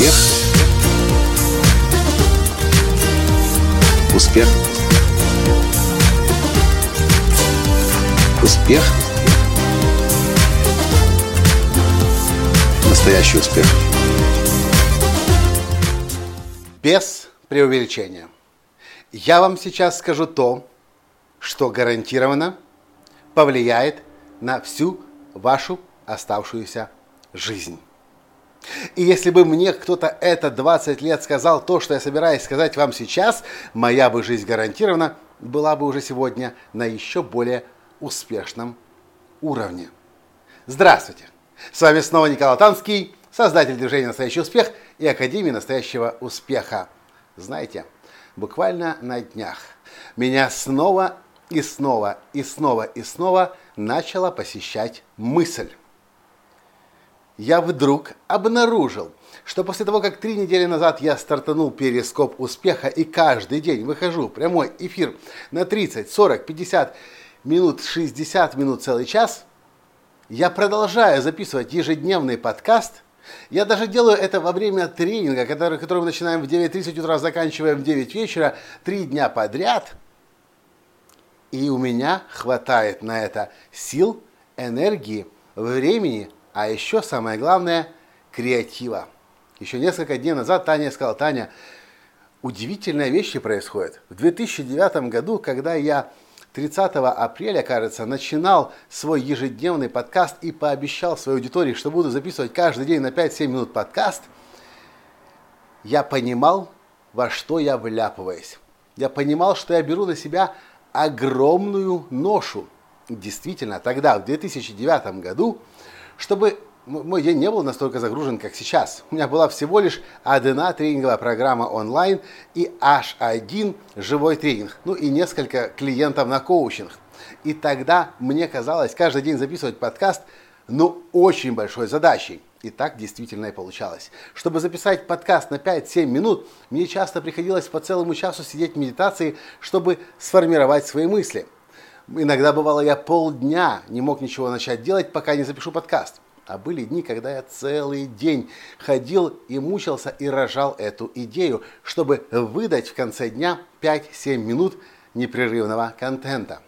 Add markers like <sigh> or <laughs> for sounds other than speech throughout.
Успех. Успех. Успех. Настоящий успех. Без преувеличения. Я вам сейчас скажу то, что гарантированно повлияет на всю вашу оставшуюся жизнь. И если бы мне кто-то это 20 лет сказал то, что я собираюсь сказать вам сейчас, моя бы жизнь гарантированно была бы уже сегодня на еще более успешном уровне. Здравствуйте! С вами снова Николай Танский, создатель движения «Настоящий успех» и Академии настоящего успеха. Знаете, буквально на днях меня снова и снова и снова и снова начала посещать мысль я вдруг обнаружил, что после того, как три недели назад я стартанул перископ успеха и каждый день выхожу в прямой эфир на 30, 40, 50 минут, 60 минут, целый час, я продолжаю записывать ежедневный подкаст. Я даже делаю это во время тренинга, который, который мы начинаем в 9.30 утра, заканчиваем в 9 вечера, три дня подряд. И у меня хватает на это сил, энергии, времени – а еще самое главное – креатива. Еще несколько дней назад Таня сказала, Таня, удивительные вещи происходят. В 2009 году, когда я 30 апреля, кажется, начинал свой ежедневный подкаст и пообещал своей аудитории, что буду записывать каждый день на 5-7 минут подкаст, я понимал, во что я вляпываюсь. Я понимал, что я беру на себя огромную ношу. Действительно, тогда, в 2009 году, чтобы мой день не был настолько загружен, как сейчас. У меня была всего лишь одна тренинговая программа онлайн и аж один живой тренинг. Ну и несколько клиентов на коучинг. И тогда мне казалось каждый день записывать подкаст, ну, очень большой задачей. И так действительно и получалось. Чтобы записать подкаст на 5-7 минут, мне часто приходилось по целому часу сидеть в медитации, чтобы сформировать свои мысли – Иногда бывало, я полдня не мог ничего начать делать, пока не запишу подкаст. А были дни, когда я целый день ходил и мучился и рожал эту идею, чтобы выдать в конце дня 5-7 минут непрерывного контента.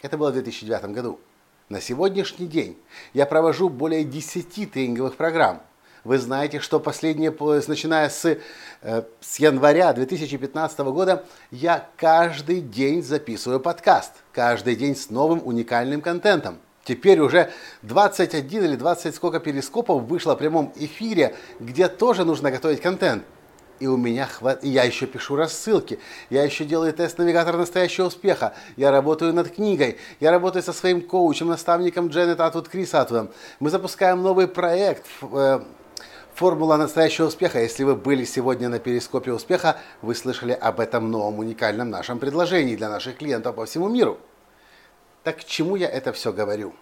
Это было в 2009 году. На сегодняшний день я провожу более 10 тренинговых программ, вы знаете, что последние, начиная с, э, с января 2015 года, я каждый день записываю подкаст. Каждый день с новым уникальным контентом. Теперь уже 21 или 20 сколько перископов вышло в прямом эфире, где тоже нужно готовить контент. И у меня хват... Я еще пишу рассылки. Я еще делаю тест навигатора настоящего успеха. Я работаю над книгой. Я работаю со своим коучем, наставником Дженнет Атвуд Крис Атвудом. Мы запускаем новый проект э, Формула настоящего успеха. Если вы были сегодня на перископе успеха, вы слышали об этом новом уникальном нашем предложении для наших клиентов по всему миру. Так к чему я это все говорю?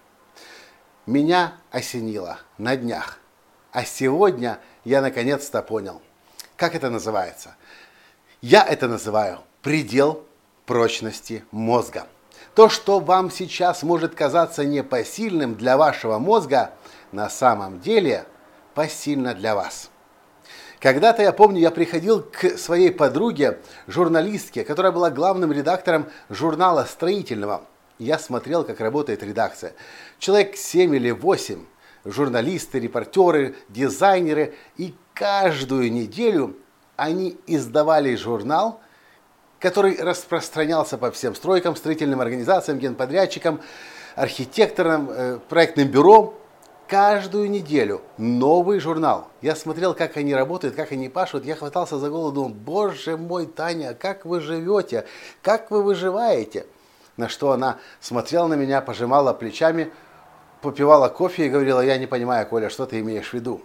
Меня осенило на днях. А сегодня я наконец-то понял, как это называется. Я это называю предел прочности мозга. То, что вам сейчас может казаться непосильным для вашего мозга, на самом деле – посильно для вас. Когда-то, я помню, я приходил к своей подруге, журналистке, которая была главным редактором журнала «Строительного». Я смотрел, как работает редакция. Человек 7 или 8, журналисты, репортеры, дизайнеры. И каждую неделю они издавали журнал, который распространялся по всем стройкам, строительным организациям, генподрядчикам, архитекторам, э, проектным бюро каждую неделю новый журнал. Я смотрел, как они работают, как они пашут. Я хватался за голову, думал, боже мой, Таня, как вы живете, как вы выживаете? На что она смотрела на меня, пожимала плечами, попивала кофе и говорила, я не понимаю, Коля, что ты имеешь в виду?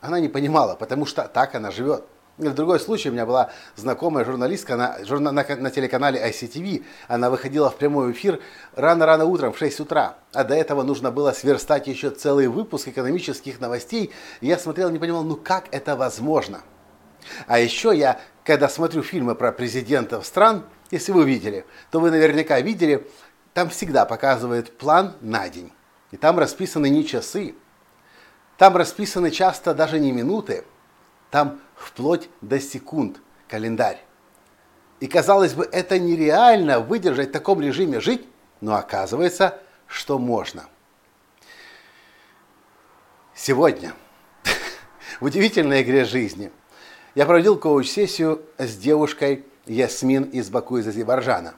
Она не понимала, потому что так она живет. В другой случай у меня была знакомая журналистка на, журна, на, на телеканале ICTV. Она выходила в прямой эфир рано-рано утром в 6 утра. А до этого нужно было сверстать еще целый выпуск экономических новостей. И я смотрел не понимал, ну как это возможно? А еще я, когда смотрю фильмы про президентов стран, если вы видели, то вы наверняка видели, там всегда показывают план на день. И там расписаны не часы, там расписаны часто даже не минуты, там вплоть до секунд календарь. И казалось бы, это нереально выдержать в таком режиме жить, но оказывается, что можно. Сегодня, <laughs> в удивительной игре жизни, я проводил коуч-сессию с девушкой Ясмин из Баку из Азербайджана.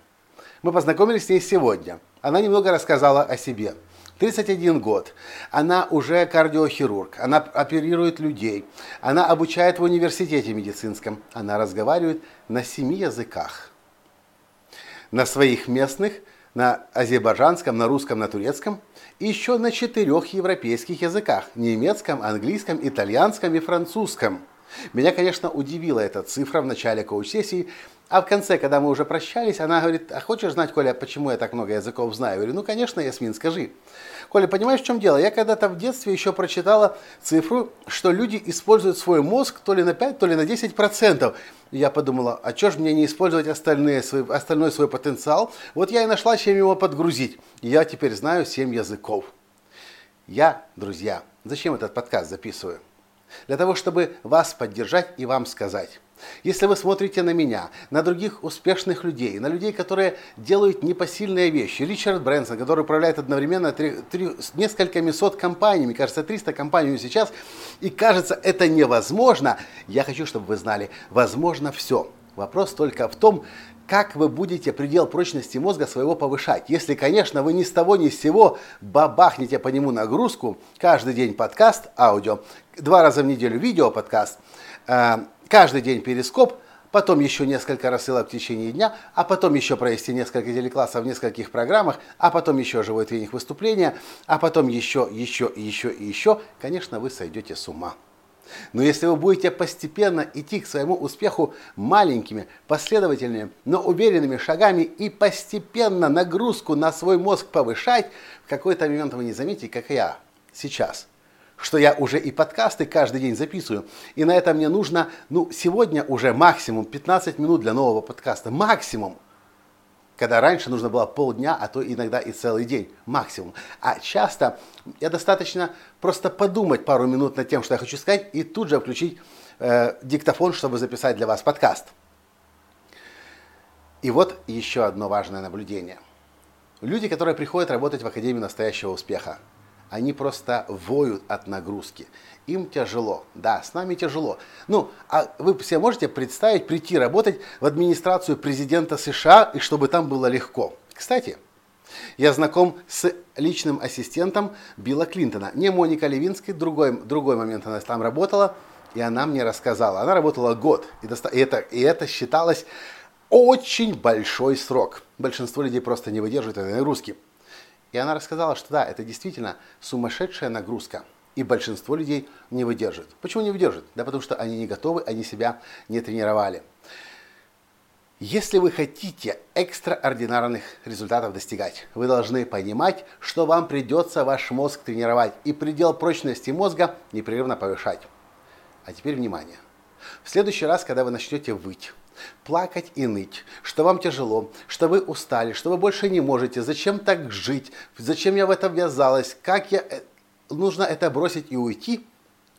Мы познакомились с ней сегодня. Она немного рассказала о себе – 31 год. Она уже кардиохирург, она оперирует людей, она обучает в университете медицинском, она разговаривает на семи языках. На своих местных, на азербайджанском, на русском, на турецком и еще на четырех европейских языках – немецком, английском, итальянском и французском. Меня, конечно, удивила эта цифра в начале коуч-сессии, а в конце, когда мы уже прощались, она говорит, а хочешь знать, Коля, почему я так много языков знаю? Я говорю, ну, конечно, Ясмин, скажи. Коля, понимаешь, в чем дело? Я когда-то в детстве еще прочитала цифру, что люди используют свой мозг то ли на 5, то ли на 10%. И я подумала, а что же мне не использовать остальные, свой, остальной свой потенциал? Вот я и нашла, чем его подгрузить. Я теперь знаю 7 языков. Я, друзья, зачем этот подкаст записываю? Для того, чтобы вас поддержать и вам сказать. Если вы смотрите на меня, на других успешных людей, на людей, которые делают непосильные вещи, Ричард Брэнсон, который управляет одновременно три, три, с несколькими сот компаниями, кажется, 300 компаний сейчас, и кажется, это невозможно, я хочу, чтобы вы знали, возможно все. Вопрос только в том, как вы будете предел прочности мозга своего повышать. Если, конечно, вы ни с того ни с сего бабахнете по нему нагрузку, каждый день подкаст, аудио, два раза в неделю видео подкаст, э, каждый день перископ, потом еще несколько рассылок в течение дня, а потом еще провести несколько телеклассов в нескольких программах, а потом еще живой тренинг выступления, а потом еще, еще, еще и еще, конечно, вы сойдете с ума. Но если вы будете постепенно идти к своему успеху маленькими, последовательными, но уверенными шагами и постепенно нагрузку на свой мозг повышать, в какой-то момент вы не заметите, как я сейчас – что я уже и подкасты каждый день записываю. И на это мне нужно, ну, сегодня уже максимум 15 минут для нового подкаста. Максимум. Когда раньше нужно было полдня, а то иногда и целый день. Максимум. А часто я достаточно просто подумать пару минут над тем, что я хочу сказать, и тут же включить э, диктофон, чтобы записать для вас подкаст. И вот еще одно важное наблюдение. Люди, которые приходят работать в Академию настоящего успеха, они просто воют от нагрузки. Им тяжело. Да, с нами тяжело. Ну, а вы себе можете представить прийти работать в администрацию президента США, и чтобы там было легко? Кстати, я знаком с личным ассистентом Билла Клинтона. Не Моника Левинской, другой, другой момент она там работала, и она мне рассказала. Она работала год, и, доста- и, это, и это считалось очень большой срок. Большинство людей просто не выдерживают этой нагрузки. И она рассказала, что да, это действительно сумасшедшая нагрузка. И большинство людей не выдержит. Почему не выдержит? Да потому что они не готовы, они себя не тренировали. Если вы хотите экстраординарных результатов достигать, вы должны понимать, что вам придется ваш мозг тренировать и предел прочности мозга непрерывно повышать. А теперь внимание. В следующий раз, когда вы начнете выть, плакать и ныть, что вам тяжело, что вы устали, что вы больше не можете, зачем так жить, зачем я в это ввязалась, как я... Э, нужно это бросить и уйти,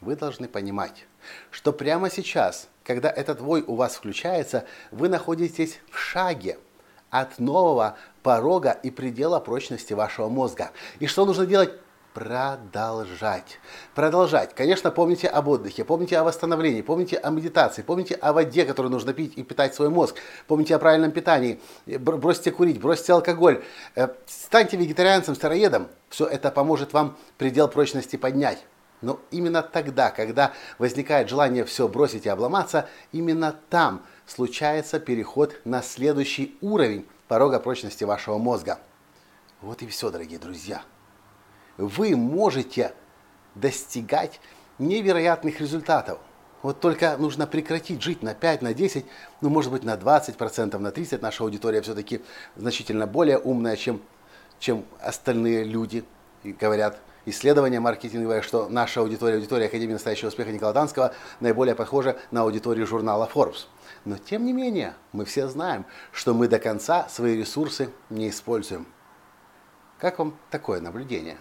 вы должны понимать, что прямо сейчас, когда этот вой у вас включается, вы находитесь в шаге от нового порога и предела прочности вашего мозга. И что нужно делать? Продолжать. Продолжать. Конечно, помните об отдыхе, помните о восстановлении, помните о медитации, помните о воде, которую нужно пить и питать свой мозг, помните о правильном питании, бросьте курить, бросьте алкоголь, э, станьте вегетарианцем, староедом. Все это поможет вам предел прочности поднять. Но именно тогда, когда возникает желание все бросить и обломаться, именно там случается переход на следующий уровень порога прочности вашего мозга. Вот и все, дорогие друзья вы можете достигать невероятных результатов. Вот только нужно прекратить жить на 5, на 10, ну может быть на 20%, на 30%. Наша аудитория все-таки значительно более умная, чем, чем остальные люди. И говорят исследования маркетинговые, что наша аудитория, аудитория Академии настоящего успеха Николая Данского наиболее похожа на аудиторию журнала Forbes. Но тем не менее, мы все знаем, что мы до конца свои ресурсы не используем. Как вам такое наблюдение?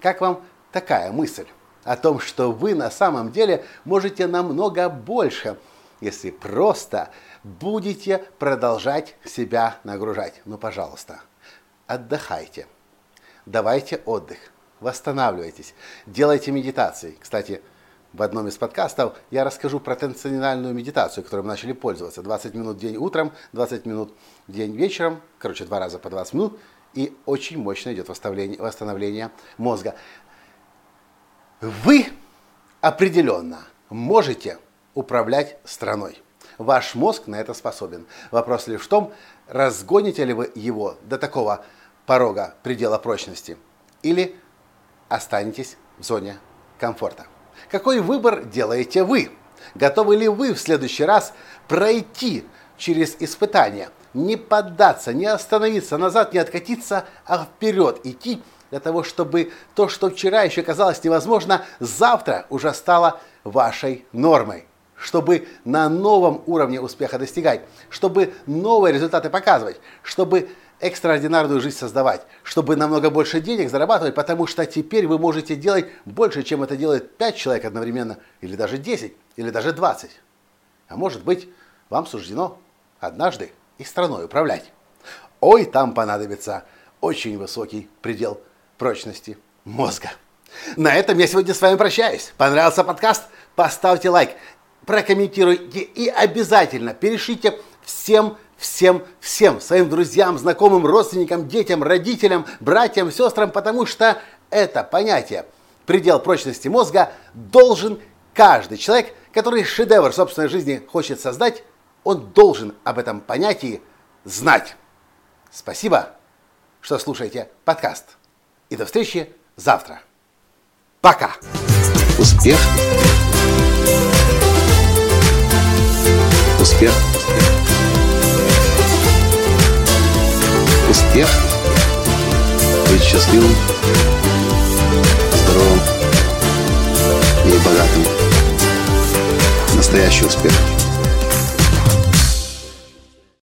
Как вам такая мысль? о том, что вы на самом деле можете намного больше, если просто будете продолжать себя нагружать. Ну, пожалуйста, отдыхайте, давайте отдых, восстанавливайтесь, делайте медитации. Кстати, в одном из подкастов я расскажу про трансцендентальную медитацию, которой мы начали пользоваться. 20 минут в день утром, 20 минут в день вечером, короче, два раза по 20 минут, и очень мощно идет восстановление, восстановление мозга. Вы определенно можете управлять страной. Ваш мозг на это способен. Вопрос лишь в том, разгоните ли вы его до такого порога предела прочности или останетесь в зоне комфорта. Какой выбор делаете вы? Готовы ли вы в следующий раз пройти через испытание, не поддаться, не остановиться, назад не откатиться, а вперед идти для того, чтобы то, что вчера еще казалось невозможно, завтра уже стало вашей нормой чтобы на новом уровне успеха достигать, чтобы новые результаты показывать, чтобы экстраординарную жизнь создавать, чтобы намного больше денег зарабатывать, потому что теперь вы можете делать больше, чем это делает 5 человек одновременно, или даже 10, или даже 20. А может быть, вам суждено однажды и страной управлять. Ой, там понадобится очень высокий предел прочности мозга. На этом я сегодня с вами прощаюсь. Понравился подкаст? Поставьте лайк, прокомментируйте и обязательно перешлите всем всем, всем своим друзьям, знакомым, родственникам, детям, родителям, братьям, сестрам, потому что это понятие предел прочности мозга должен каждый человек, который шедевр собственной жизни хочет создать, он должен об этом понятии знать. Спасибо, что слушаете подкаст. И до встречи завтра. Пока. Успех. Успех Успех. Быть счастливым, здоровым и богатым. Настоящий успех.